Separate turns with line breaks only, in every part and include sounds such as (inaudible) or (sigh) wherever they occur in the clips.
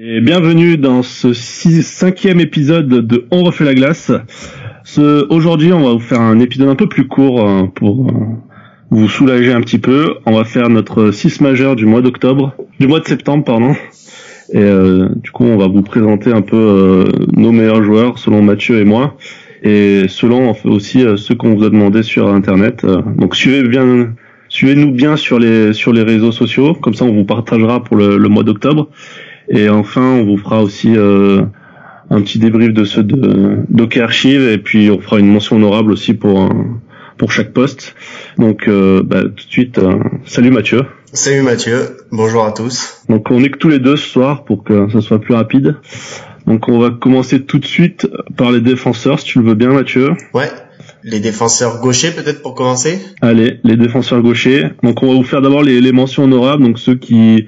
Et bienvenue dans ce cinquième épisode de On refait la glace. Ce, aujourd'hui, on va vous faire un épisode un peu plus court euh, pour euh, vous soulager un petit peu. On va faire notre 6 majeur du mois d'octobre, du mois de septembre, pardon. Et euh, du coup, on va vous présenter un peu euh, nos meilleurs joueurs selon Mathieu et moi. Et selon aussi ceux qu'on vous a demandé sur Internet. donc suivez bien, suivez-nous bien sur les sur les réseaux sociaux. Comme ça, on vous partagera pour le mois d'octobre. Et enfin, on vous fera aussi euh, un petit débrief de ceux de d'Hockey Archive et puis on fera une mention honorable aussi pour pour chaque poste. Donc euh, bah, tout de suite, euh, salut Mathieu.
Salut Mathieu, bonjour à tous.
Donc on est que tous les deux ce soir pour que ça soit plus rapide. Donc on va commencer tout de suite par les défenseurs, si tu le veux bien Mathieu.
Ouais, les défenseurs gauchers peut-être pour commencer?
Allez, les défenseurs gauchers. Donc on va vous faire d'abord les, les, mentions honorables, donc ceux qui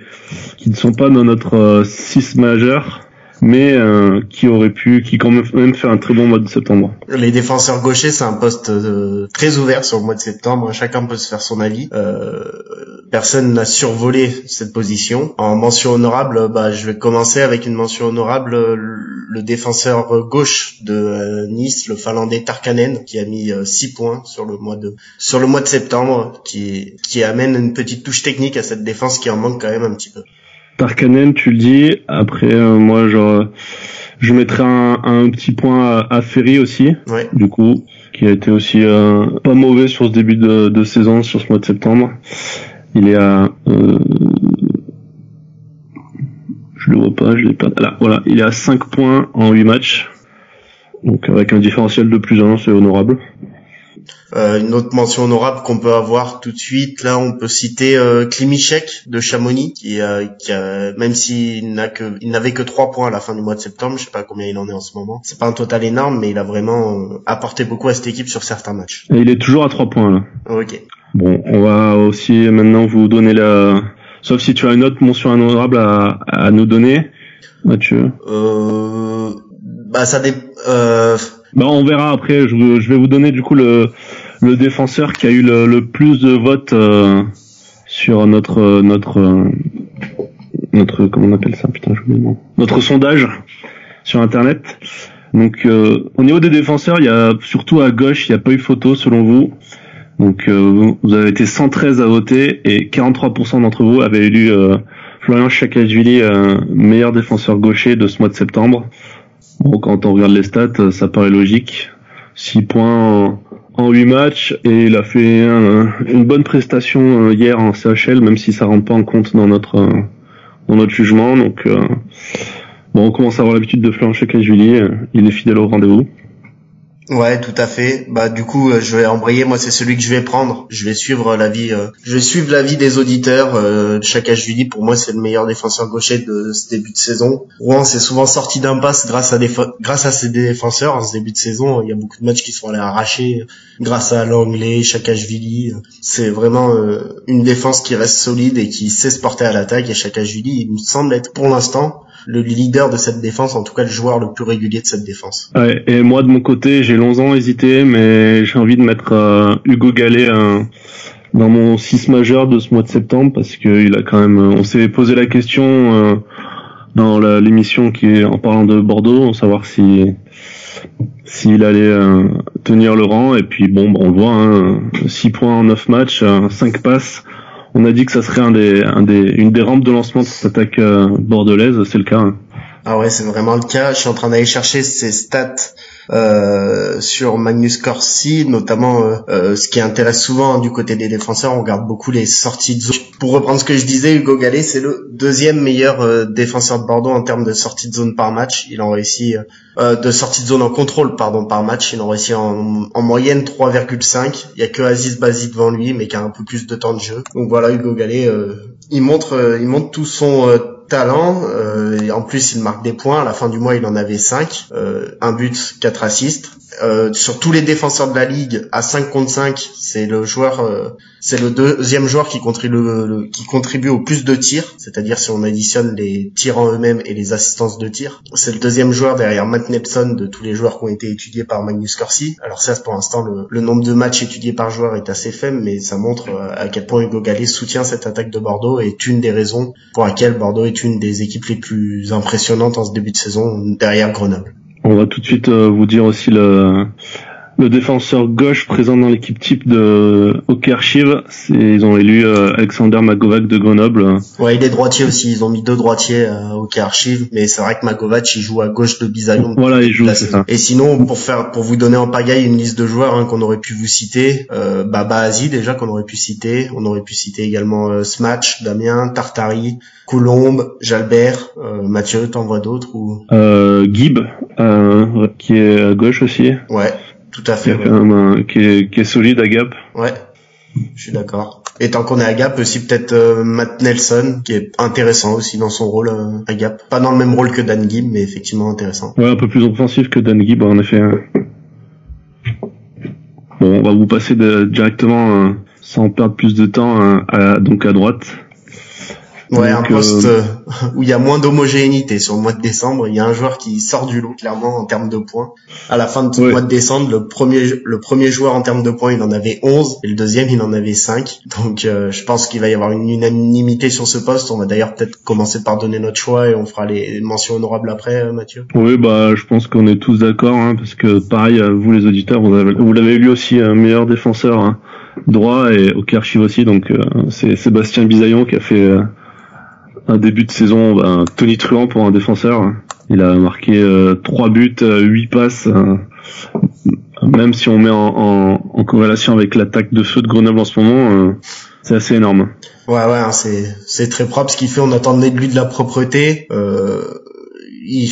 qui ne sont pas dans notre 6 euh, majeur mais euh, qui aurait pu, qui quand même fait un très bon mois de septembre.
Les défenseurs gauchers, c'est un poste euh, très ouvert sur le mois de septembre. Chacun peut se faire son avis. Euh, personne n'a survolé cette position. En mention honorable, bah, je vais commencer avec une mention honorable. Le défenseur gauche de euh, Nice, le Finlandais Tarkanen, qui a mis 6 points sur le mois de sur le mois de septembre, qui qui amène une petite touche technique à cette défense qui en manque quand même un petit peu.
Tarkanen, tu le dis. Après, euh, moi, genre, je mettrais un, petit point à, Ferry aussi, du coup, qui a été aussi euh, pas mauvais sur ce début de, saison, sur ce mois de septembre. Il est à, euh, je le vois pas, je l'ai pas. Là, voilà, il est à 5 points en 8 matchs. Donc avec un différentiel de plus 1, c'est honorable.
Euh, une autre mention honorable qu'on peut avoir tout de suite, là, on peut citer euh, Klimichek de Chamonix, qui, euh, qui même s'il n'a que, il n'avait que trois points à la fin du mois de septembre, je sais pas combien il en est en ce moment. C'est pas un total énorme, mais il a vraiment euh, apporté beaucoup à cette équipe sur certains matchs.
Et il est toujours à trois points là.
Ok.
Bon, on va aussi maintenant vous donner la, sauf si tu as une autre mention honorable à, à nous donner, Mathieu.
Euh, bah ça dé, euh
bah, on verra après. Je, je, vais vous donner du coup le, le défenseur qui a eu le, le plus de votes euh, sur notre notre notre comment on appelle ça? Putain je le notre sondage sur internet. Donc euh, au niveau des défenseurs, il y a surtout à gauche, il n'y a pas eu photo selon vous. Donc euh, vous avez été 113 à voter et 43% d'entre vous avaient élu Florian Chakashvili meilleur défenseur gaucher de ce mois de septembre. Bon, quand on regarde les stats, ça paraît logique. 6 points en, 8 matchs et il a fait une bonne prestation euh, hier en CHL, même si ça rentre pas en compte dans notre euh, dans notre jugement. Donc euh, bon, on commence à avoir l'habitude de avec Julie. Il est fidèle au rendez-vous.
Ouais, tout à fait. Bah du coup, euh, je vais embrayer. Moi, c'est celui que je vais prendre. Je vais suivre l'avis. Euh, je vais suivre l'avis des auditeurs. Euh, chaque Julie, pour moi, c'est le meilleur défenseur gaucher de ce début de saison. Rouen s'est souvent sorti d'impasse grâce à des grâce à ses défenseurs en ce début de saison. Il y a beaucoup de matchs qui sont allés arracher grâce à l'anglais, Chakashvili. C'est vraiment euh, une défense qui reste solide et qui sait se porter à l'attaque. Et Chakashvili, il me semble être pour l'instant le leader de cette défense, en tout cas le joueur le plus régulier de cette défense.
Ouais, et moi de mon côté, j'ai longtemps hésité, mais j'ai envie de mettre euh, Hugo Gallet euh, dans mon 6 majeur de ce mois de septembre parce qu'il a quand même, on s'est posé la question euh, dans l'émission qui est en parlant de Bordeaux, savoir si s'il allait tenir le rang et puis bon, on le voit, hein, 6 points en 9 matchs, 5 passes on a dit que ça serait un des, un des, une des rampes de lancement de cette attaque euh, bordelaise, c'est le cas. Hein.
Ah ouais, c'est vraiment le cas. Je suis en train d'aller chercher ces stats euh, sur Magnus Corsi, notamment euh, euh, ce qui intéresse souvent du côté des défenseurs, on regarde beaucoup les sorties de zone. Pour reprendre ce que je disais, Hugo Gallet, c'est le deuxième meilleur défenseur de Bordeaux en termes de sortie de zone par match. Il en réussit de sortie de zone en contrôle pardon par match, il en réussit en, en moyenne 3,5. Il y a que Aziz Bazi devant lui, mais qui a un peu plus de temps de jeu. Donc voilà, Hugo Gallet, il montre, il montre tout son talent. Euh, et en plus, il marque des points. À la fin du mois, il en avait 5. Euh, un but, 4 assists. Euh, sur tous les défenseurs de la ligue, à 5 contre 5, c'est le joueur C'est le deuxième joueur qui contribue, au plus de tirs, c'est-à-dire si on additionne les tirs en eux-mêmes et les assistances de tir. C'est le deuxième joueur derrière Matt Nepson de tous les joueurs qui ont été étudiés par Magnus Corsi. Alors ça, pour l'instant, le, nombre de matchs étudiés par joueur est assez faible, mais ça montre euh, à quel point Hugo Gallet soutient cette attaque de Bordeaux et est une des raisons pour laquelle Bordeaux est une des équipes les plus impressionnantes en ce début de saison derrière Grenoble.
On va tout de suite euh, vous dire aussi le, le défenseur gauche présent dans l'équipe type de Hockey Archive. Ils ont élu euh, Alexander Magovac de Grenoble.
Ouais, il est droitier aussi. Ils ont mis deux droitiers euh, au Hockey Archive, mais c'est vrai que Magovac il joue à gauche de Bisaillon.
Voilà, il joue. Ça.
Et sinon, pour faire, pour vous donner en pagaille une liste de joueurs hein, qu'on aurait pu vous citer, euh, Baba Azi déjà qu'on aurait pu citer. On aurait pu citer également euh, Smatch, Damien, Tartari, Coulombe, Jalbert, euh, Mathieu. T'en vois d'autres ou?
Euh, Gib, qui est à gauche aussi.
Ouais. Tout à fait.
qui, est, solide à Gap.
Ouais, je suis d'accord. Et tant qu'on est à Gap, aussi peut-être euh, Matt Nelson, qui est intéressant aussi dans son rôle euh, à Gap. Pas dans le même rôle que Dan Gibb, mais effectivement intéressant.
Ouais, un peu plus offensif que Dan Gibb, en effet. Bon, on va vous passer directement, euh, sans perdre plus de temps, à, donc à droite.
Ouais, un poste euh, euh, où il y a moins d'homogénéité sur le mois de décembre. Il y a un joueur qui sort du lot clairement en termes de points. À la fin du mois de décembre, le premier le premier joueur en termes de points, il en avait 11 et le deuxième, il en avait 5. Donc euh, je pense qu'il va y avoir une unanimité sur ce poste. On va d'ailleurs peut-être commencer par donner notre choix et on fera les mentions honorables après, Mathieu.
Oui, bah je pense qu'on est tous d'accord hein, parce que pareil, vous les auditeurs, vous l'avez lu aussi un meilleur défenseur hein, droit et au archive aussi. Donc c'est Sébastien Bisaillon qui a fait un début de saison ben, Tony Truant pour un défenseur. Il a marqué euh, 3 buts, 8 euh, passes. Euh, même si on met en, en, corrélation avec l'attaque de feu de Grenoble en ce moment, c'est assez énorme.
Ouais, ouais, hein, c'est c'est très propre ce qu'il fait. On attendait de lui de la propreté. Euh,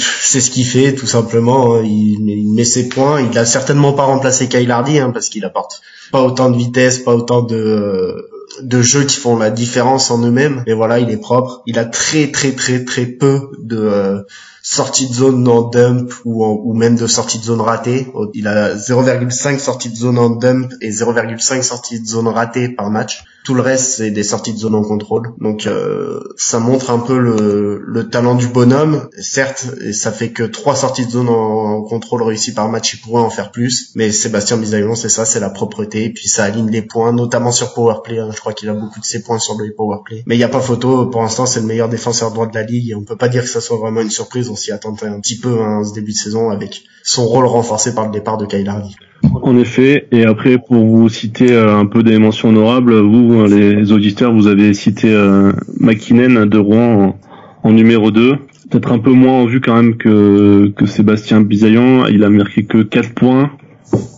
c'est ce qu'il fait tout simplement. Hein. Il, il, met ses points. Il a certainement pas remplacé Kyle Hardy hein, parce qu'il apporte pas autant de vitesse, pas autant de de jeux qui font la différence en eux-mêmes. Mais voilà, il est propre. Il a très très très très peu de euh, sorties de zone en dump ou, ou même de sorties de zone ratées. Il a 0,5 sorties de zone en dump et 0,5 sorties de zone ratées par match. Tout le reste, c'est des sorties de zone en contrôle. Donc euh, ça montre un peu le, le, talent du bonhomme. Certes, et ça fait que trois sorties de zone en, contrôle réussies par match. Il pourrait en faire plus. Mais Sébastien Bisaillon, c'est ça, c'est la propreté. Et puis ça aligne les points, notamment sur powerplay. Hein. Je crois qu'il a beaucoup de ses points sur le powerplay. Mais il n'y a pas photo. Pour l'instant, c'est le meilleur défenseur droit de la ligue. Et on peut pas dire que ça soit vraiment une surprise. On s'y attendait un petit peu hein, ce début de saison avec son rôle renforcé par le départ de Kyle Hardy.
En effet, et après pour vous citer euh, un peu des mentions honorables, vous les auditeurs, vous avez cité euh, de Rouen en, numéro 2. Peut-être un peu moins en vue quand même que, que Sébastien Bisaillon, il a marqué que 4 points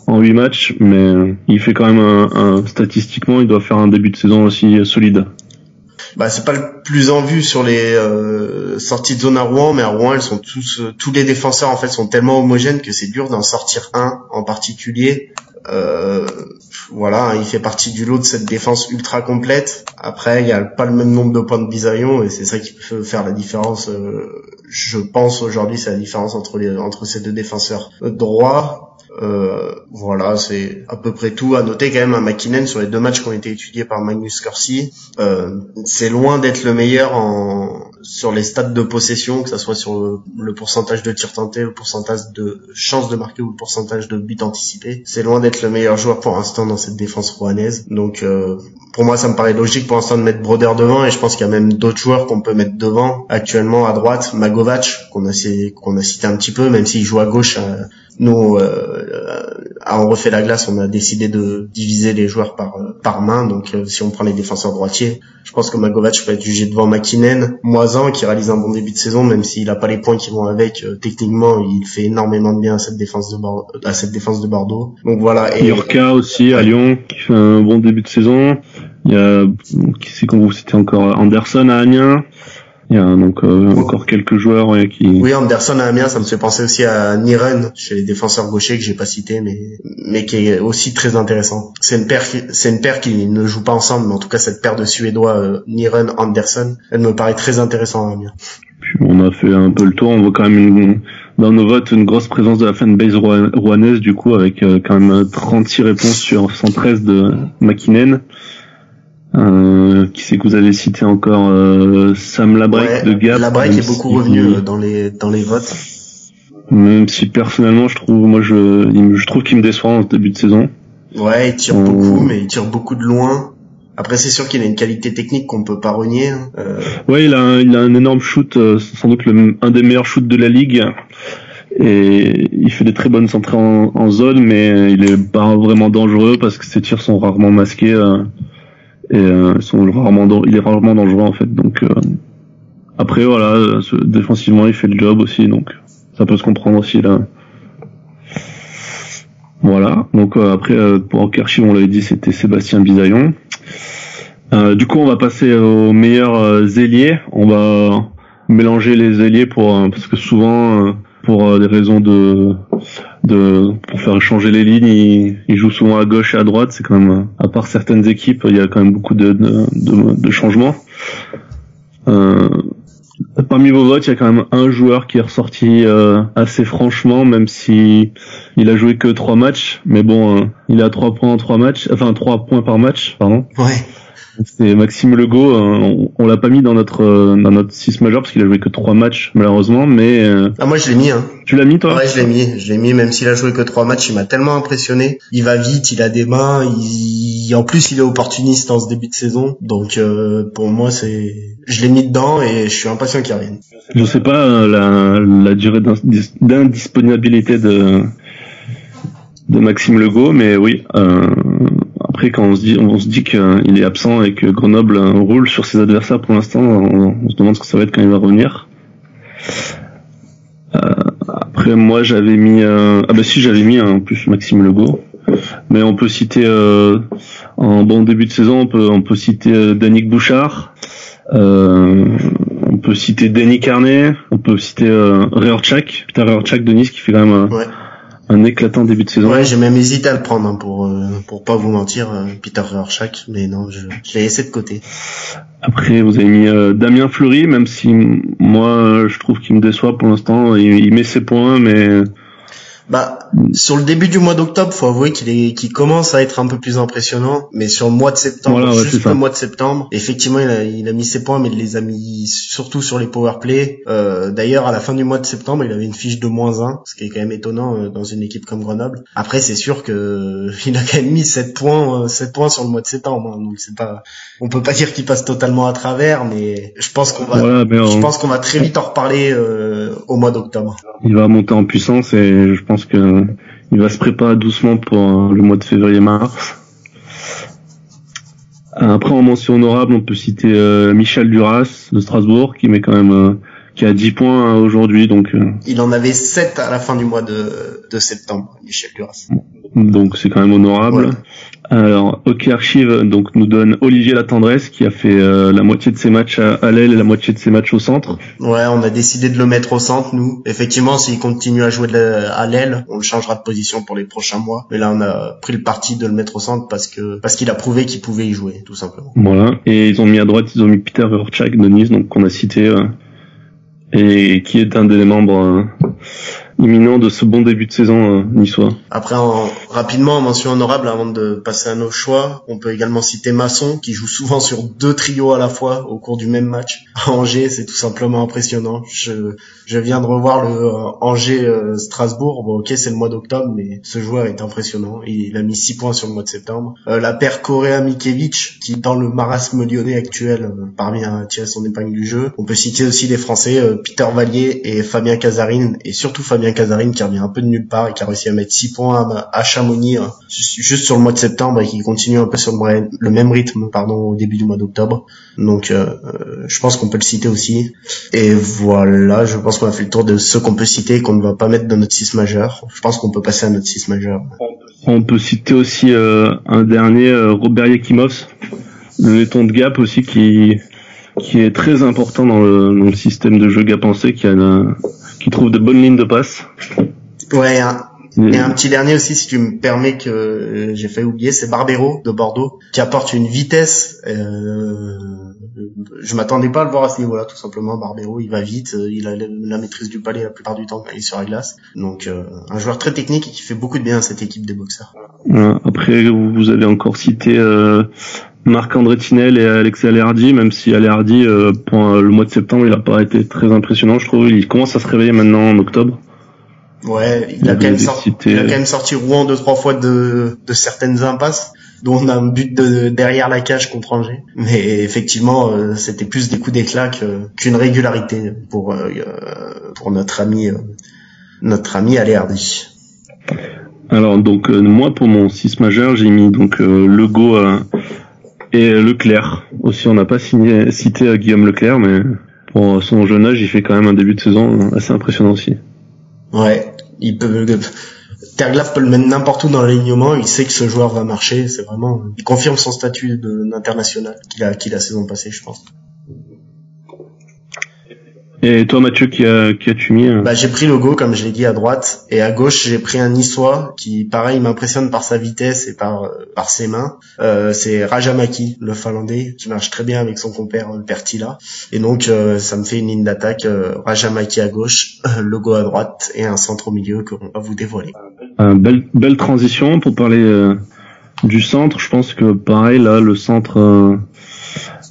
en 8 matchs, mais il fait quand même un, statistiquement, il doit faire un début de saison aussi solide
bah c'est pas le plus en vue sur les euh, sorties de zone à Rouen, mais à Rouen, sont tous, euh, tous les défenseurs en fait sont tellement homogènes que c'est dur d'en sortir un en particulier. Euh, voilà, il fait partie du lot de cette défense ultra complète. Après, il y a pas le même nombre de points de bisaillon et c'est ça qui peut faire la différence. je pense aujourd'hui, c'est la différence entre les entre ces deux défenseurs droits euh, voilà, c'est à peu près tout. À noter quand même à McKinnon sur les deux matchs qui ont été étudiés par Magnus Corsi, euh, c'est loin d'être le meilleur en sur les stats de possession, que ça soit sur le, pourcentage de tirs tentés, le pourcentage de chances de marquer ou le pourcentage de buts anticipés. C'est loin d'être le meilleur joueur pour l'instant dans cette défense rouennaise. Donc euh, pour moi, ça me paraît logique pour l'instant de mettre Broder devant et je pense qu'il y a même d'autres joueurs qu'on peut mettre devant. Actuellement à droite, Magovac qu'on a qu'on a cité un petit peu, même s'il joue à gauche. Euh, nous, euh, on refait la glace, on a décidé de diviser les joueurs par par main. Donc, euh, si on prend les défenseurs droitiers, je pense que Magovac peut être jugé devant McKinnon, Moisan qui réalise un bon début de saison, même s'il a pas les points qui vont avec. Euh, techniquement, il fait énormément de bien à cette défense de Bordeaux, à cette défense de Bordeaux. Donc voilà.
Et Yorka aussi à Lyon qui fait un bon début de saison. Il y a qui c'est qu'on vous c'était encore Anderson à Amiens. Il y a donc euh, encore quelques joueurs qui.
Oui, Anderson à Amiens, ça me fait penser aussi à Niren chez les défenseurs gauchers que j'ai pas cité, mais mais qui est aussi très intéressant. C'est une paire, c'est une paire qui ne joue pas ensemble, mais en tout cas cette paire de Suédois euh, Niren Anderson, elle me paraît très intéressante à Amiens.
Puis on a fait un peu le tour, on voit quand même une, dans nos votes une grosse présence de la fanbase rouennaise du coup avec euh, quand même 36 réponses sur 113 de McKinnon. Euh, qui c'est que vous avez cité encore euh, Sam Labrec de Gap.
Labrec est beaucoup revenu euh, dans les dans les votes.
Même si personnellement je trouve moi je je trouve qu'il me déçoit en début de saison.
Ouais, il tire beaucoup, mais il tire beaucoup de loin. Après, c'est sûr qu'il a une qualité technique qu'on peut pas renier. Hein.
Euh... Ouais, il a un, il a un énorme shoot, sans doute le, un des meilleurs shoots de la ligue. Et il fait des très bonnes entrées en, en zone, mais il est pas vraiment dangereux parce que ses tirs sont rarement masqués et euh, sont rarement il est rarement dangereux en fait donc euh, après voilà défensivement il fait le job aussi donc ça peut se comprendre aussi là. Voilà donc euh, après pour Kershi on l'avait dit c'était Sébastien Bisaillon. Du coup on va passer aux meilleurs ailiers on va mélanger les ailiers pour parce que souvent pour des raisons de de pour faire changer les lignes. Il, il, joue souvent à gauche et à droite. C'est quand même, à part certaines équipes, il y a quand même beaucoup de, de, de, changements. Euh, parmi vos votes, il y a quand même un joueur qui est ressorti euh, assez franchement, même si il a joué que trois matchs. Mais bon, euh, il a trois points en trois matchs, enfin trois points par match, pardon.
Ouais.
C'est Maxime Legault. Euh, on, l'a pas mis dans notre euh, dans notre 6 majeur parce qu'il a joué que 3 matchs malheureusement, mais euh,
ah moi je l'ai mis. Hein.
Tu l'as mis toi?
Ouais, je l'ai mis. Je l'ai mis même s'il a joué que 3 matchs, il m'a tellement impressionné. Il va vite, il a des mains, il... en plus il est opportuniste en ce début de saison. Donc pour moi c'est je l'ai mis dedans et je suis impatient qu'il revienne.
Je sais pas la, la durée d'indisponibilité de de Maxime Legault, mais oui, euh, après, quand on se dit, on se dit qu'il est absent et que Grenoble roule sur ses adversaires pour l'instant, on, se demande ce que ça va être quand il va revenir. Euh, après, moi, j'avais mis, euh, ah bah si, j'avais mis en plus Maxime Legault. Mais on peut citer euh, en bon début de saison, on peut, on peut citer Danick Bouchard. on peut citer Denis Carnet, on peut citer euh, Peter Reorchak de Nice qui fait quand même un éclatant début de saison.
Ouais, j'ai même hésité à le prendre hein, pour euh, pour pas vous mentir, euh, Peter Rorschach, mais non, je, je l'ai laissé de côté.
Après, vous avez mis euh, Damien Fleury, même si moi je trouve qu'il me déçoit pour l'instant. Il, il, met ses points, mais
bah, sur le début du mois d'octobre, faut avouer qu'il est, qu'il commence à être un peu plus impressionnant. Mais sur le mois de septembre, juste le mois de septembre, effectivement, il a, il a mis ses points, mais il les a mis surtout sur les power play. Euh, D'ailleurs, à la fin du mois de septembre, il avait une fiche de moins 1, ce qui est quand même étonnant euh, dans une équipe comme Grenoble. Après, c'est sûr que (laughs) il a quand même mis 7 points, 7 euh, points sur le mois de septembre. Hein, donc c'est pas, on peut pas dire qu'il passe totalement à travers, mais je pense qu'on va, je pense qu'on va très vite en reparler euh, au mois d'octobre.
Il va monter en puissance et je pense que il va se préparer doucement pour euh, le mois de février-mars. Après, en mention honorable, on peut citer euh, Michel Duras de Strasbourg, qui met quand même euh, qui a 10 points aujourd'hui. Donc,
il en avait 7 à la fin du mois de, de septembre, Michel Duras.
Donc c'est quand même honorable. Alors, Hockey Archive donc nous donne Olivier Latendresse qui a fait euh, la moitié de ses matchs à, l'aile et la moitié de ses matchs au centre.
Ouais, on a décidé de le mettre au centre nous. Effectivement, s'il continue à jouer à l'aile, on le changera de position pour les prochains mois. Mais là, on a pris le parti de le mettre au centre parce que parce qu'il a prouvé qu'il pouvait y jouer, tout simplement.
Voilà. Et ils ont mis à droite, ils ont mis Peter Urchak de Nice, donc qu'on a cité euh, et qui est un des membres. Euh, imminent de ce bon début de saison euh, niçois.
Après, en, rapidement, en mention honorable, avant de passer à nos choix, on peut également citer Masson, qui joue souvent sur deux trios à la fois au cours du même match. À Angers, c'est tout simplement impressionnant. Je, je viens de revoir le euh, Angers-Strasbourg. bon, ok, c'est le mois d'octobre, mais ce joueur est impressionnant. Il a mis six points sur le mois de septembre. Euh, la paire Korea Mikevich, qui dans le marasme lyonnais actuel, euh, parmi à tirer son épingle du jeu. On peut citer aussi les Français, euh, Peter Vallier et Fabien Casarine, et surtout Fabien Casarine qui revient un peu de nulle part et qui a réussi à mettre 6 points à, Chamonix hein, juste sur le mois de septembre et qui continue un peu sur le, même rythme pardon au début du mois d'octobre. Donc euh, euh, je pense qu'on peut le citer aussi. Et voilà, je pense qu'on a fait le tour de ceux qu'on peut citer et qu'on ne va pas mettre dans notre 6 majeur. Je pense qu'on peut passer à notre 6 majeur.
On peut citer aussi euh, un dernier, Robert Yakimov, le laiton de Gap aussi qui qui est très important dans le, dans le système de jeu Gap pensé qui a qui trouve de bonnes lignes de passe.
Ouais, et un petit dernier aussi, si tu me permets que euh, j'ai fait oublier, c'est Barbero de Bordeaux, qui apporte une vitesse. Euh, je m'attendais pas à le voir à ce niveau-là, tout simplement. Barbero, il va vite, euh, il a la maîtrise du palais la plupart du temps quand il est sur la glace. Donc, euh, un joueur très technique et qui fait beaucoup de bien à cette équipe des boxeurs.
Après, vous avez encore cité Marc-André Tinel et Alex Alerdi, même si Alerdi, euh, pour le mois de septembre, il a pas été très impressionnant, je trouve. Il commence à se réveiller maintenant en octobre.
Ouais, il, a, quand même sorti, il a quand même sorti Rouen deux trois fois de, de certaines impasses dont on a un but de, derrière la cage contre Angers. Mais effectivement, euh, c'était plus des coups d'éclat qu'une régularité pour euh, pour notre ami euh, notre ami.
Alors donc moi pour mon 6 majeur, j'ai mis donc Lego et Leclerc. Aussi on n'a pas signé, cité Guillaume Leclerc, mais pour son jeune âge, il fait quand même un début de saison assez impressionnant aussi.
Ouais, il peut Terglav peut le mettre n'importe où dans l'alignement, il sait que ce joueur va marcher, c'est vraiment, il confirme son statut d'international qu'il a, qu'il la saison passée, je pense.
Et toi, Mathieu, qui, a, qui as-tu mis
bah, J'ai pris Logo, comme je l'ai dit, à droite. Et à gauche, j'ai pris un Niçois qui, pareil, m'impressionne par sa vitesse et par, euh, par ses mains. Euh, c'est Rajamaki, le Finlandais, qui marche très bien avec son compère euh, Pertila. Et donc, euh, ça me fait une ligne d'attaque. Rajamaki à gauche, (laughs) Logo à droite et un centre au milieu qu'on va vous dévoiler.
belle, belle transition pour parler du centre. Je pense que, pareil, là, le centre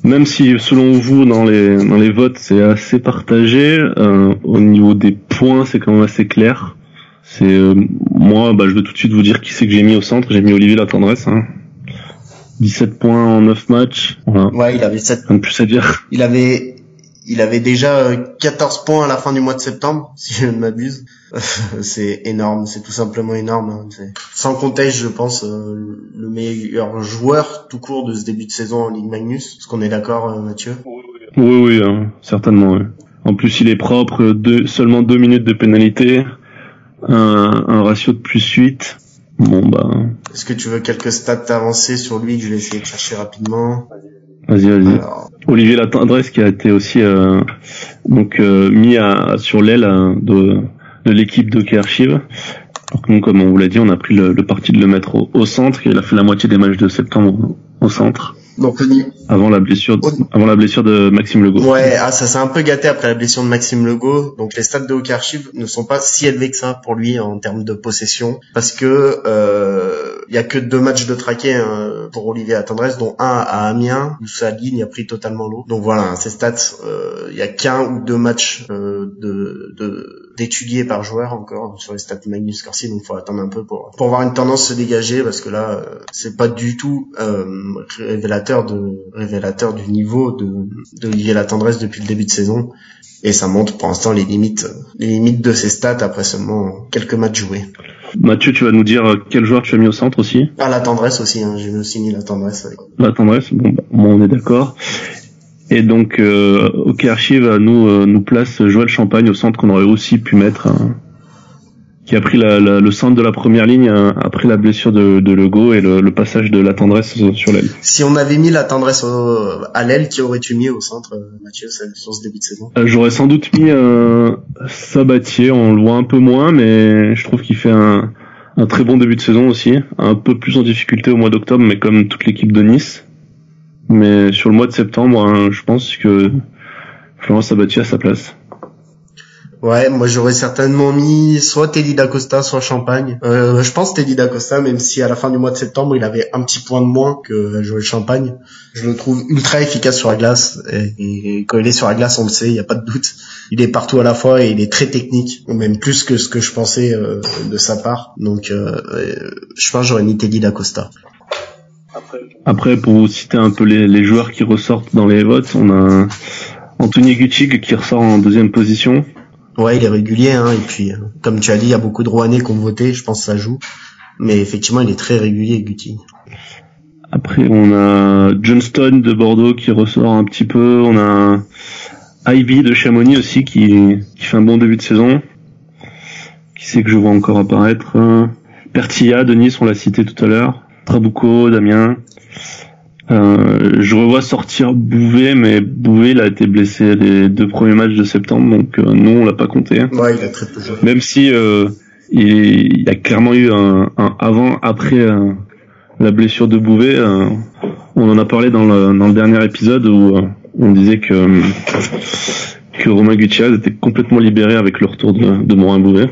même si selon vous dans les dans les votes c'est assez partagé, euh, au niveau des points c'est quand même assez clair. C'est euh, moi bah je vais tout de suite vous dire qui c'est que j'ai mis au centre. J'ai mis Olivier Latendresse. Hein. 17 points en 9 matchs.
Voilà. Ouais, il avait 7
Rien de plus à dire.
Il avait il avait déjà 14 points à la fin du mois de septembre, (laughs) si je ne m'abuse. (laughs) c'est énorme, c'est tout simplement énorme. Hein. Sans compter, je pense, euh, le meilleur joueur tout court de ce début de saison en Ligue Magnus. Est-ce qu'on est d'accord, euh, Mathieu?
Oui, oui, hein, certainement. En plus, il est propre, deux, seulement deux minutes de pénalité, un, un ratio de plus 8. Bon, bah...
Est-ce que tu veux quelques stats avancées sur lui que je vais essayer de chercher rapidement?
Vas-y, vas-y. Olivier Latendresse qui a été aussi euh, donc mis à, sur l'aile de de l'équipe de Archive. Donc, comme on vous l'a dit, on a pris le, parti de le mettre au, centre. Et il a fait la moitié des matchs de septembre au centre.
Donc
avant la blessure, de, avant la blessure de Maxime Legault.
Ouais, ah, ça s'est un peu gâté après la blessure de Maxime Legault. Donc les stats de Hockey Archive ne sont pas si élevés que ça pour lui en termes de possession, parce que euh, il y a que deux matchs de traqué hein, pour Olivier Attendresse, dont un à Amiens où sa ligne a pris totalement l'eau. Donc voilà, ces stats, euh, il y a qu'un ou deux matchs euh, de, par joueur encore sur les stats Magnus Corsi donc faut attendre un peu pour pour voir une tendance se dégager parce que là euh, c'est pas du tout euh, révélateur de révélateur du niveau de d'Olivier Latendresse depuis le début de saison et ça montre pour l'instant les limites les limites de ses stats après seulement quelques matchs joués.
Mathieu, tu vas nous dire quel joueur tu as mis au centre aussi?
Ah, la tendresse aussi, hein. j'ai aussi mis la tendresse.
La tendresse, bon, bah, on est d'accord. Et donc, euh, OK Archive nous euh, nous place Joël Champagne au centre qu'on aurait aussi pu mettre, hein, qui a pris la, le centre de la première ligne hein, après la blessure de, de Lego et le, passage de la tendresse sur l'aile.
Si on avait mis la tendresse à l'aile, qui aurais-tu mis au centre, euh, Mathieu, sur ce début de saison?
Euh, J'aurais sans doute mis euh, Sabatier, on le voit un peu moins, mais je trouve qu'il fait un, un très bon début de saison aussi, un peu plus en difficulté au mois d'octobre, mais comme toute l'équipe de Nice. Mais sur le mois de septembre, hein, je pense que Florence Sabatier a sa place.
Ouais, moi j'aurais certainement mis soit Teddy D'Acosta, soit Champagne. Euh, je pense Teddy D'Acosta, même si à la fin du mois de septembre il avait un petit point de moins que Joël Champagne. Je le trouve ultra efficace sur la glace. Et, quand il est sur la glace, on le sait, il n'y a pas de doute. Il est partout à la fois et il est très technique, même plus que ce que je pensais euh, de sa part. Donc euh, je pense j'aurais mis Teddy D'Acosta.
Après, pour vous citer un peu les, joueurs qui ressortent dans les votes, on a Anthony Gucci qui ressort en deuxième position.
Ouais, il est régulier, hein, et puis, comme tu as dit, il y a beaucoup de Rouennais qui ont voté, je pense que ça joue. Mais effectivement, il est très régulier, Gucci.
Après, on a Johnston de Bordeaux qui ressort un petit peu. On a Ivy de Chamonix aussi qui, fait un bon début de saison. Qui sait que je vois encore apparaître Pertilla de Nice, on l'a cité tout à l'heure. Trabuco, Damien. Euh, je revois sortir Bouvet, mais Bouvet il a été blessé les deux premiers matchs de septembre, donc euh, non, on l'a pas compté.
Ouais, il a très peu joué.
Même si euh, il, y a clairement eu un, avant-après la blessure de Bouvet. on en a parlé dans le, dans le dernier épisode où on disait que que Romain Gutiérrez était complètement libéré avec le retour de, de Morin Bouvet.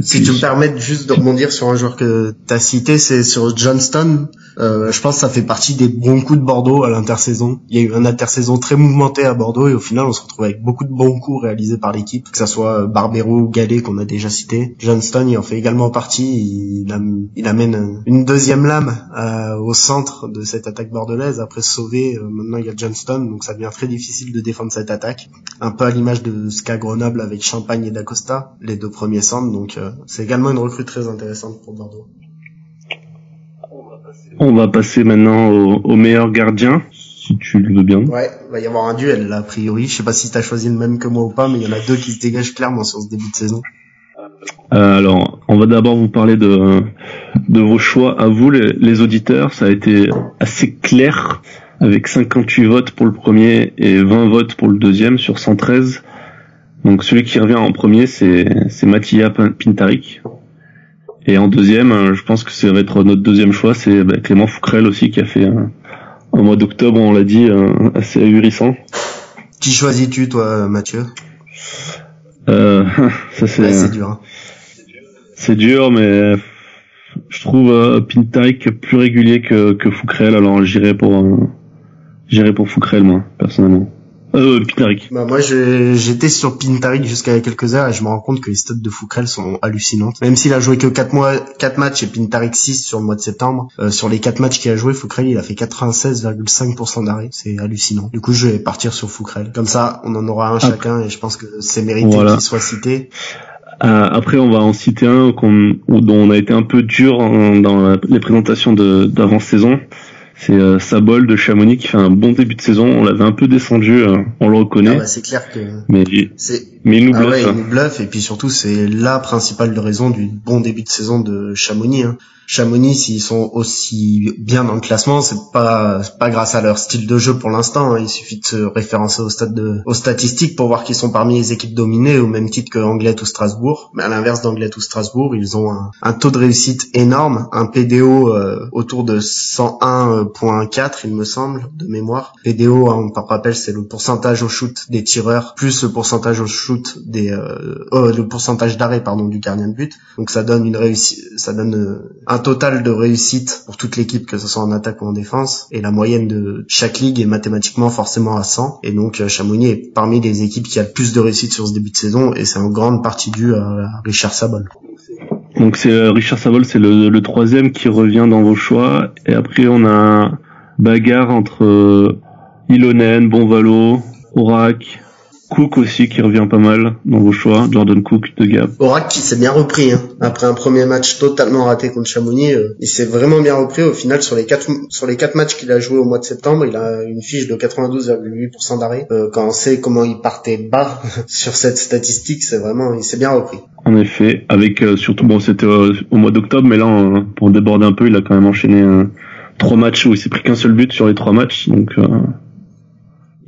si tu me permets juste de rebondir sur un joueur que tu as cité, c'est sur Johnston. Euh, je pense que ça fait partie des bons coups de Bordeaux à l'intersaison. Il y a eu un intersaison très mouvementé à Bordeaux et au final on se retrouve avec beaucoup de bons coups réalisés par l'équipe, que ce soit Barbero ou Gallet qu'on a déjà cité. Johnston il en fait également partie. Il, amène une deuxième lame euh, au centre de cette attaque bordelaise. Après sauver, euh, maintenant il y a Johnston, donc ça devient très difficile de défendre cette attaque. Un peu à l'image de ce qu'a Grenoble avec Champagne et D'Acosta, les deux premiers centres. Donc c'est également une recrue très intéressante pour Bordeaux.
On va passer maintenant au, meilleur gardien, si tu le veux bien.
Ouais, il va y avoir un duel là, a priori. Je sais pas si tu as choisi le même que moi ou pas, mais il y en a deux qui se dégagent clairement sur ce début de saison.
Euh, alors, on va d'abord vous parler de, de vos choix à vous, les, auditeurs. Ça a été assez clair, avec 58 votes pour le premier et 20 votes pour le deuxième sur 113. Donc celui qui revient en premier, c'est Mattia Pintarik, et en deuxième, euh, je pense que ça va être notre deuxième choix, c'est bah, Clément Foucrel aussi qui a fait un, mois d'octobre, on l'a dit, assez ahurissant.
Qui choisis-tu toi, Mathieu?
Euh, (laughs) ça c'est.
c'est dur. Hein.
C'est dur, mais je trouve euh, Pintarik plus régulier que, que Foucrel, alors j'irai pour euh, j'irai pour Foucrel moi personnellement. Euh, Pintarik.
Bah moi j'étais sur Pintarik jusqu'à quelques heures et je me rends compte que les stats de Foukrel sont hallucinantes. Même s'il a joué que 4 mois 4 matchs et Pintarik 6 sur le mois de septembre, euh, sur les 4 matchs qu'il a joué, Foukrel il a fait 96,5% d'arrêt, c'est hallucinant. Du coup je vais partir sur Foukrel. Comme ça on en aura un ah. chacun et je pense que c'est mérité qu'il soit cité.
Euh, après, on va en citer un dont on a été un peu dur dans les présentations d'avant-saison c'est euh, Sabol de Chamonix qui fait un bon début de saison. On l'avait un peu descendu, euh, on le reconnaît. Ah
bah, c'est clair que.
Mais, mais il nous
bluffe. Ah ouais, il nous bluffe et puis surtout c'est la principale raison du bon début de saison de Chamonix. Hein. Chamonix, s'ils sont aussi bien dans le classement, c'est pas pas grâce à leur style de jeu pour l'instant. Hein. Il suffit de se référencer au stade de, aux statistiques pour voir qu'ils sont parmi les équipes dominées au même titre que Anglet ou Strasbourg. Mais à l'inverse d'Anglet ou Strasbourg, ils ont un, taux de réussite énorme, un PDO euh, autour de 101.4, il me semble, de mémoire. PDO, hein, par rappel, c'est le pourcentage au shoot des tireurs plus le pourcentage au shoot des euh, oh, le pourcentage d'arrêt pardon du gardien de but. Donc ça donne une réussite, ça donne euh, un total de réussite pour toute l'équipe, que ce soit en attaque ou en défense. Et la moyenne de chaque ligue est mathématiquement forcément à 100. Et donc euh, Chamonix est parmi les équipes qui a le plus de réussite sur ce début de saison. Et c'est en grande partie dû à Richard Sabol.
Donc c'est euh, Richard Sabol, c'est le, troisième qui revient dans vos choix. Et après on a bagarre entre euh, Ilonen, Bonvalo, Orac, Cook aussi qui revient pas mal dans vos choix, Jordan Cook de Gap.
Orac qui s'est bien repris hein. après un premier match totalement raté contre Chamonix, euh, il s'est vraiment bien repris au final sur les quatre sur les quatre matchs qu'il a joué au mois de septembre, il a une fiche de 92,8% d'arrêt. Euh, quand on sait comment il partait bas (laughs) sur cette statistique, c'est vraiment il s'est bien repris.
En effet, avec euh, surtout bon c'était au mois d'octobre, mais là pour déborder un peu, il a quand même enchaîné trois matchs où il s'est pris qu'un seul but sur les trois matchs, donc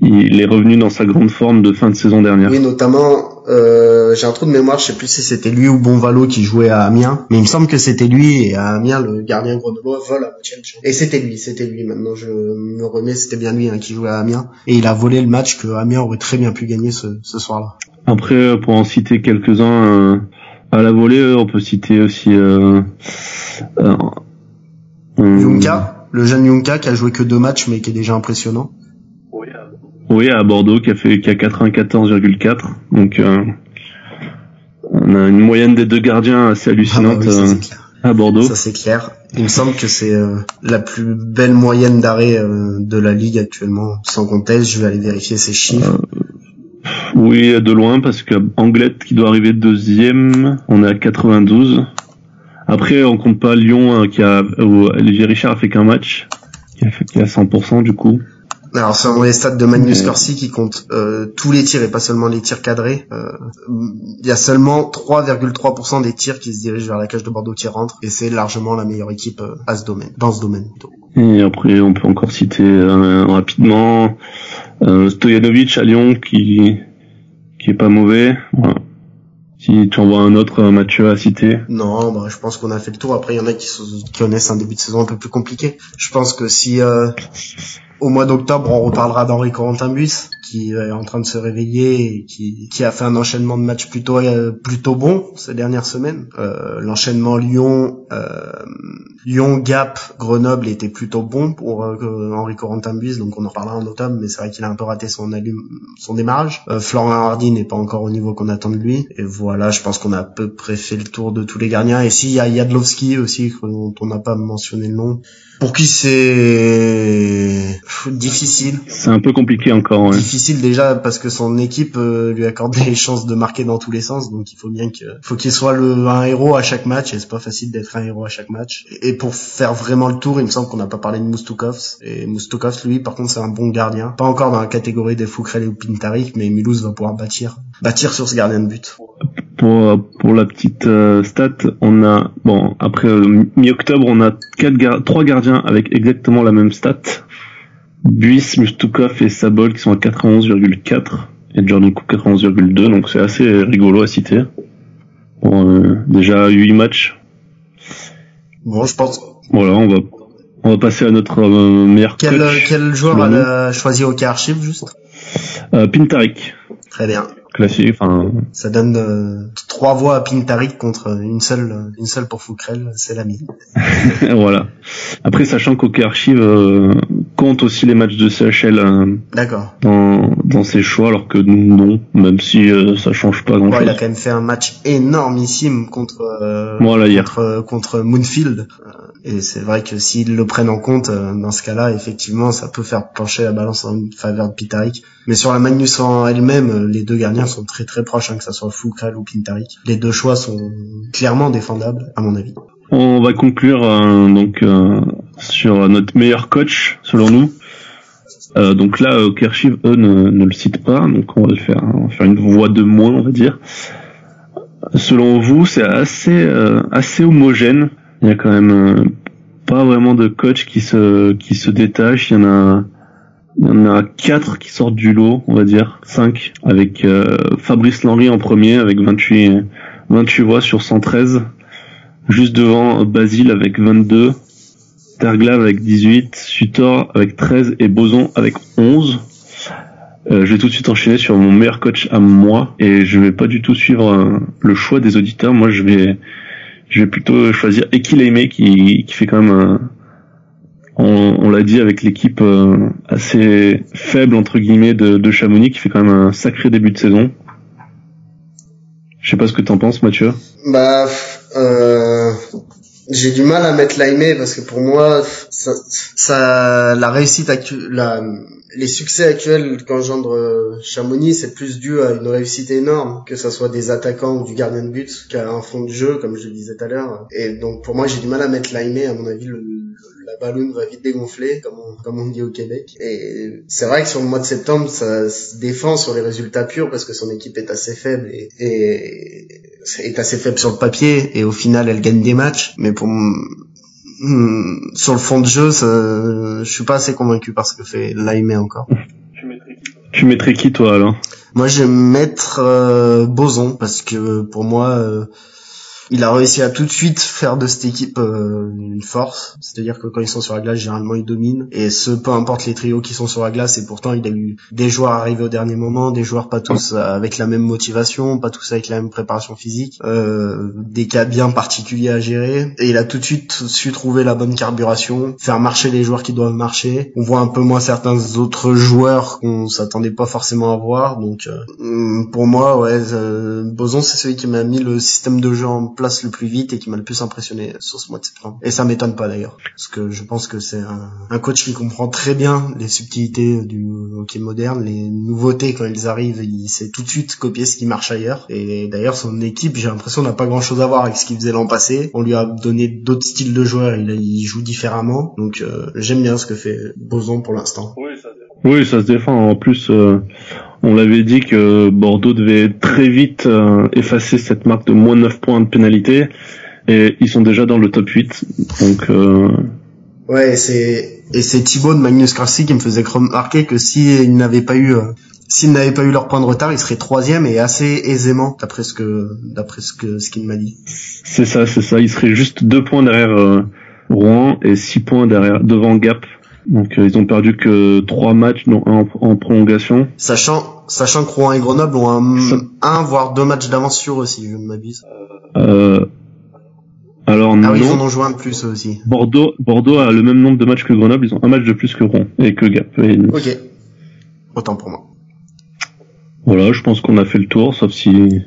il est revenu dans sa grande forme de fin de saison dernière.
Oui, notamment, euh, j'ai un trou de mémoire, je sais plus si c'était lui ou Bonvalo qui jouait à Amiens, mais il me semble que c'était lui et à Amiens le gardien grenoblois vole à moitié Et c'était lui, c'était lui. Maintenant, je me remets, c'était bien lui hein, qui jouait à Amiens et il a volé le match que Amiens aurait très bien pu gagner ce, ce soir-là.
Après, euh, pour en citer quelques-uns euh, à la volée, euh, on peut citer aussi euh,
Yunka, le jeune Yunka qui a joué que deux matchs mais qui est déjà impressionnant.
Oui, à Bordeaux, qui a fait qui a 94,4. Donc, euh, on a une moyenne des deux gardiens assez hallucinante ah bah euh, à Bordeaux.
Ça c'est clair. Il me semble que c'est euh, la plus belle moyenne d'arrêt de la ligue actuellement, sans conteste. Je vais aller vérifier ces chiffres.
oui, de loin, parce que Anglette qui doit arriver deuxième, on est à 92. Après, on compte pas Lyon qui a où Olivier Richard a fait qu'un match, qui a fait qui a 100% du coup.
Alors selon les stats de Magnus Corsi qui compte euh, tous les tirs et pas seulement les tirs cadrés, euh, il y a seulement 3,3% des tirs qui se dirigent vers la cage de Bordeaux qui rentrent et c'est largement la meilleure équipe euh, à ce domaine, dans ce domaine.
Et après on peut encore citer rapidement Stojanovic à Lyon qui qui est pas mauvais. Si tu envoies un autre Mathieu à citer.
Non, bah, je pense qu'on a fait le tour. Après, il y en a qui, qui connaissent un début de saison un peu plus compliqué. Je pense que si au mois d'octobre, on reparlera d'Henri Corentin Bus, qui est en train de se réveiller qui, qui a fait un enchaînement de matchs plutôt euh, plutôt bon ces dernières semaines. Euh, L'enchaînement Lyon, euh, Lyon, Gap, Grenoble était plutôt bon pour euh, Henri Corentin Bus, donc on en reparlera en octobre, mais c'est vrai qu'il a un peu raté son allume, son démarrage. Euh, Florent Hardy n'est pas encore au niveau qu'on attend de lui. Et voilà, je pense qu'on a à peu près fait le tour de tous les gardiens. Et si, il y a Yadlovski aussi, dont on n'a pas mentionné le nom. Pour qui c'est difficile.
C'est un peu compliqué encore. Ouais.
Difficile déjà parce que son équipe euh, lui accorde des chances de marquer dans tous les sens, donc il faut bien que, faut qu'il soit le un héros à chaque match et c'est pas facile d'être un héros à chaque match. Et pour faire vraiment le tour, il me semble qu'on n'a pas parlé de Moustoukovs et Moustoukovs lui par contre c'est un bon gardien, pas encore dans la catégorie des Foukrel ou Pintarik, mais Mulhouse va pouvoir bâtir bâtir sur ce gardien de but.
Pour pour la petite euh, stat, on a bon après euh, mi-octobre on a quatre gar trois gardiens avec exactement la même stat. Buis, Mustukov et Sabol qui sont à 91,4 et Jordan Cook 91,2 donc c'est assez rigolo à citer. Bon, euh, déjà 8 matchs.
Bon, je pense.
Voilà, on va on va passer à notre euh, meilleur
quel,
coach.
Quel joueur a choisi au cas archive juste?
Euh, Pintarik.
Très bien
classique. Enfin,
ça donne euh, trois voix à Pintarik contre une seule, une seule pour Foukrel, c'est l'ami. (laughs)
voilà. Après, sachant qu'OK Archive euh, compte aussi les matchs de CHL euh,
D'accord.
dans, dans ses choix, alors que non, même si euh, ça change pas grand-chose.
il a quand même fait un match énormissime contre, euh,
voilà, hier.
contre, contre Moonfield. Et c'est vrai que s'ils le prennent en compte, dans ce cas-là, effectivement, ça peut faire pencher la balance en faveur de Pintarik. Mais sur la Magnus en elle-même, les deux gardiens sont très très proches, hein, que ça soit Foukrel ou Pintarik. Les deux choix sont clairement défendables, à mon avis.
On va conclure euh, donc euh, sur notre meilleur coach, selon nous. Euh, donc là, euh, Kershiv, eux, ne, le cite pas, donc on va faire, faire une voix de moins, on va dire. Selon vous, c'est assez euh, assez homogène. Il y a quand même pas vraiment de coach qui se qui se détache. Il y en a il y en a quatre qui sortent du lot, on va dire, cinq, avec euh, Fabrice Lenry en premier avec 28 28 voix sur 113, juste devant Basile avec 22, Terglav avec 18, Sutor avec 13 et Boson avec 11. Euh, je vais tout de suite enchaîner sur mon meilleur coach à moi et je vais pas du tout suivre euh, le choix des auditeurs. Moi, je vais je vais plutôt choisir Eki qui, qui fait quand même un, on, on l'a dit avec l'équipe euh, assez faible entre guillemets de, de, Chamonix qui fait quand même un sacré début de saison. Je sais pas ce que t'en penses, Mathieu.
Bah, euh, j'ai du mal à mettre Laimé parce que pour moi, ça, ça la réussite actuelle, les succès actuels qu'engendre Chamonix, c'est plus dû à une réussite énorme, que ça soit des attaquants ou du gardien de but, qu'à un fond de jeu, comme je le disais tout à l'heure. Et donc pour moi, j'ai du mal à mettre Laimé. À mon avis, le, la ballon va vite dégonfler, comme on, comme on dit au Québec. Et c'est vrai que sur le mois de septembre, ça se défend sur les résultats purs parce que son équipe est assez faible et, et est assez faible sur le papier et au final elle gagne des matchs. Mais pour sur le fond de jeu, ça, je suis pas assez convaincu par ce que fait Laimé encore.
Tu mettrais qui toi? Alors
Moi je vais mettre euh, Boson parce que pour moi euh, il a réussi à tout de suite faire de cette équipe euh, une force. C'est-à-dire que quand ils sont sur la glace, généralement ils dominent. Et ce, peu importe les trios qui sont sur la glace, et pourtant il a eu des joueurs arrivés au dernier moment, des joueurs pas tous avec la même motivation, pas tous avec la même préparation physique, euh, des cas bien particuliers à gérer. Et il a tout de suite su trouver la bonne carburation, faire marcher les joueurs qui doivent marcher. On voit un peu moins certains autres joueurs qu'on s'attendait pas forcément à voir. Donc euh, pour moi, ouais, euh, Boson c'est celui qui m'a mis le système de jeu en place le plus vite et qui m'a le plus impressionné sur ce mois de septembre. Et ça m'étonne pas d'ailleurs, parce que je pense que c'est un, un, coach qui comprend très bien les subtilités du hockey moderne, les nouveautés quand ils arrivent, il sait tout de suite copier ce qui marche ailleurs. Et d'ailleurs son équipe, j'ai l'impression n'a pas grand chose à voir avec ce qu'il faisait l'an passé. On lui a donné d'autres styles de joueurs, il, il joue différemment. Donc euh, j'aime bien ce que fait Boson pour l'instant.
Oui, ça se défend. Oui, ça se défend. En plus, euh, on l'avait dit que Bordeaux devait très vite euh, effacer cette marque de moins 9 points de pénalité et ils sont déjà dans le top 8. Donc euh...
Ouais, c'est et c'est Thibaut de Magnus Carcy qui me faisait remarquer que s'ils n'avaient pas eu euh, s'ils n'avaient pas eu leur point de retard, ils seraient troisième et assez aisément d'après ce que d'après ce que ce qu'il m'a dit.
C'est ça, c'est ça, ils seraient juste deux points derrière euh, Rouen et six points derrière devant Gap Donc euh, ils ont perdu que trois matchs, dont un en, en prolongation.
Sachant, sachant que Rouen et Grenoble ont un,
Ça-
un voire deux matchs d'avance sur eux, si je ne m'abuse.
Euh, alors
Ah oui, ils
non.
en ont joué un de plus aussi.
Bordeaux, Bordeaux a le même nombre de matchs que Grenoble. Ils ont un match de plus que Rouen et que Gap. Et
Ok. Autant pour moi.
voilà, je pense qu'on a fait le tour, sauf si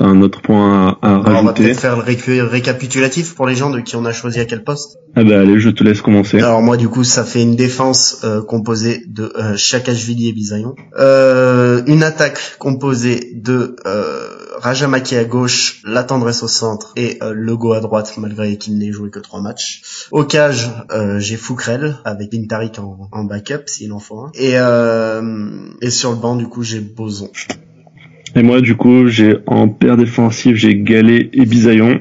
un autre point à, à
Alors, on va peut-être faire le récapitulatif pour les gens de qui on a choisi à quel poste.
Ah bah allez, je te laisse commencer.
Alors moi du coup ça fait une défense euh, composée de euh, Chakashvili et Bisaillon. Euh, une attaque composée de euh, Rajamaki à gauche, La Tendresse au centre et euh, Lego à droite malgré qu'il n'ait joué que trois matchs. Au cage euh, j'ai Foukrel avec Pintarik en, en backup s'il en faut un. Et, euh, et sur le banc du coup j'ai Boson.
Et moi, du coup, j'ai en paire défensive, j'ai Gallet et Bisaillon.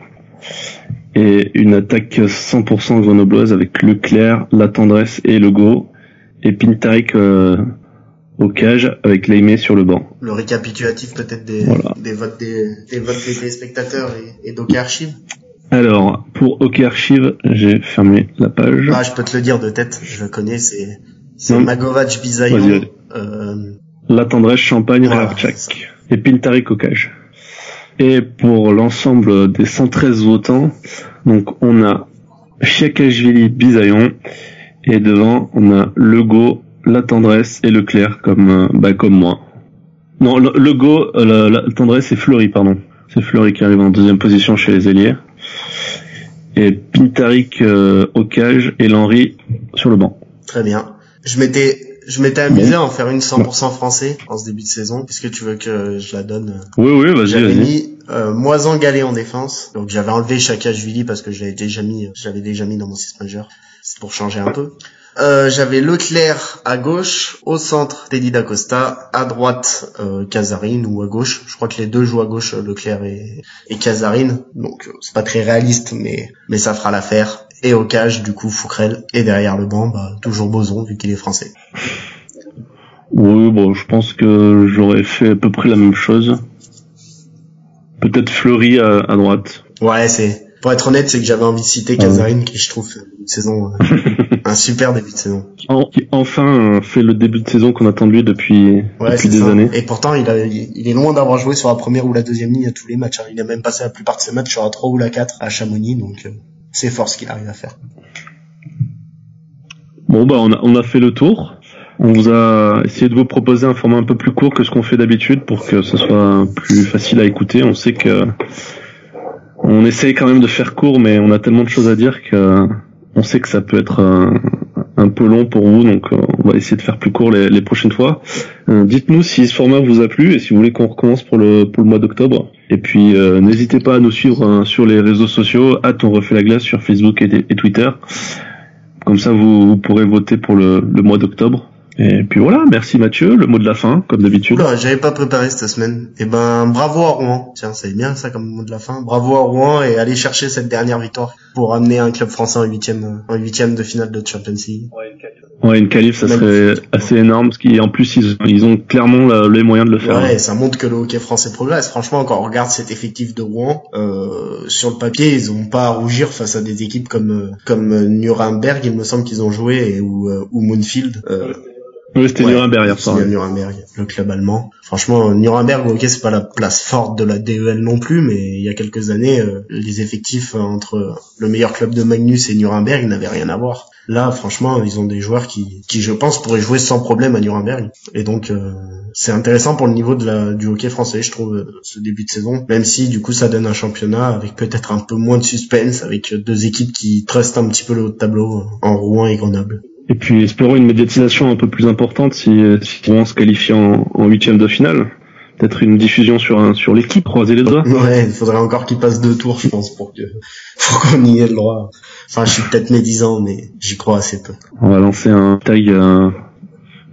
Et une attaque 100% grenobloise avec Leclerc, La Tendresse et Legault. Et Pintarik euh, au cage avec Laimé sur le banc.
Le récapitulatif peut-être des,
Voilà.
des votes des, des votes des téléspectateurs et, et d'Ok Archive.
Alors, pour OK Archive, j'ai fermé la page.
Ah, je peux te le dire de tête, je le connais, c'est. Magovac Bisaillon. Euh,
La Tendresse, Champagne,
Voilà,
Ravchak. Et Pintarik au cage. Et pour l'ensemble des 113 votants, donc on a Chiakashvili, Bisaillon. Et devant, on a Legault, La Tendresse et Leclerc comme, euh, bah, comme moi. Non, le, Legault, euh, la, la Tendresse et Fleury, pardon. C'est Fleury qui arrive en deuxième position chez les ailiers. Et Pintarik euh, au cage et Lenry sur le banc.
très bien. Je m'étais je m'étais amusé à en faire une 100% français en ce début de saison. Est-ce que tu veux que je la donne
Oui, oui, vas-y,
J'avais mis euh, Moisan Galet en défense. Donc j'avais enlevé Chakashvili parce que je l'avais déjà mis j'avais déjà mis dans mon 6 majeur. C'est pour changer un peu. Euh, j'avais Leclerc à gauche, au centre Teddy D'Acosta, à droite euh, ou à gauche. Je crois que les deux jouent à gauche, euh, Leclerc et, et. Donc euh, c'est pas très réaliste, mais mais ça fera l'affaire. Et au cage du coup Foukrel et derrière le banc, bah, toujours Boson vu qu'il est français.
Oui, bon, je pense que j'aurais fait à peu près la même chose. Peut-être Fleury à, à droite.
Ouais, c'est pour être honnête, c'est que j'avais envie de citer
Ah ouais.
Casarine qui je trouve une saison euh, (laughs) un super début de saison.
En- qui enfin fait le début de saison qu'on attend de lui depuis,
Ouais,
depuis des
ça.
années.
Et pourtant, il, a, il est loin d'avoir joué sur la première ou la deuxième ligne à tous les matchs. hein. Il a même passé la plupart de ses matchs sur la 3 ou la 4 à Chamonix, donc euh, c'est fort ce qu'il arrive à faire.
Bon, bah, on a, on a fait le tour. On vous a essayé de vous proposer un format un peu plus court que ce qu'on fait d'habitude pour que ce soit plus facile à écouter. On sait que on essaye quand même de faire court, mais on a tellement de choses à dire que on sait que ça peut être un, un peu long pour vous, donc euh, on va essayer de faire plus court les, prochaines fois. Euh, Dites-nous si ce format vous a plu et si vous voulez qu'on recommence pour le pour le mois d'octobre. Et puis euh, n'hésitez pas à nous suivre hein, sur les réseaux sociaux, à on refait la glace sur Facebook et, et Twitter. Comme ça, vous, vous pourrez voter pour le, le mois d'octobre. Et puis voilà, merci Mathieu, le mot de la fin, comme d'habitude.
J'avais pas préparé cette semaine. Et ben, bravo à Rouen. Tiens, c'est bien ça comme mot de la fin. Bravo à Rouen et allez chercher cette dernière victoire pour amener un club français en huitième, en huitième de finale de Champions League.
Ouais, une qualif, ça serait assez énorme, parce qu'en plus, ils, ils ont clairement la- les moyens de le faire.
Ouais, ça montre que le hockey français progresse. Franchement, quand on regarde cet effectif de Rouen, euh, sur le papier, ils ont pas à rougir face à des équipes comme euh, comme Nuremberg, il me semble qu'ils ont joué, ou, euh, ou Moonfield. Euh,
Oui, c'était
ouais,
Nuremberg hier soir.
Nuremberg, le club allemand. Franchement, Nuremberg, ok, c'est pas la place forte de la DEL non plus, mais il y a quelques années, euh, les effectifs euh, entre le meilleur club de Magnus et Nuremberg n'avaient rien à voir. Là, franchement, ils ont des joueurs qui, qui je pense, pourraient jouer sans problème à Nuremberg. Et donc, euh, c'est intéressant pour le niveau de la, du hockey français, je trouve, ce début de saison. Même si, du coup, ça donne un championnat avec peut-être un peu moins de suspense, avec deux équipes qui trustent un petit peu le haut de tableau en Rouen et Grenoble.
Et puis, espérons une médiatisation un peu plus importante si, si on se qualifie en, en huitième de finale. Peut-être une diffusion sur, un, sur l'équipe, croiser les doigts.
Ouais, il faudrait encore qu'il passe deux tours, je pense, pour que (laughs) pour qu'on y ait le droit. Enfin, je suis peut-être médisant, mais j'y crois assez peu.
On va lancer un tag, euh,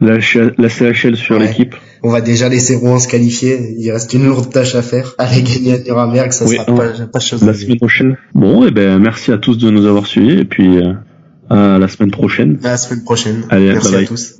la, CHL sur
Ouais.
l'équipe.
On va déjà laisser Rouen se qualifier. Il reste une lourde tâche à faire. Aller gagner à Nuremberg, ça
Oui,
sera
on-
pas, pas chose
La semaine prochaine. Bon, et ben, merci à tous de nous avoir suivis, et puis, euh, à la semaine prochaine.
À la semaine prochaine.
Allez,
Merci
bye bye.
à tous.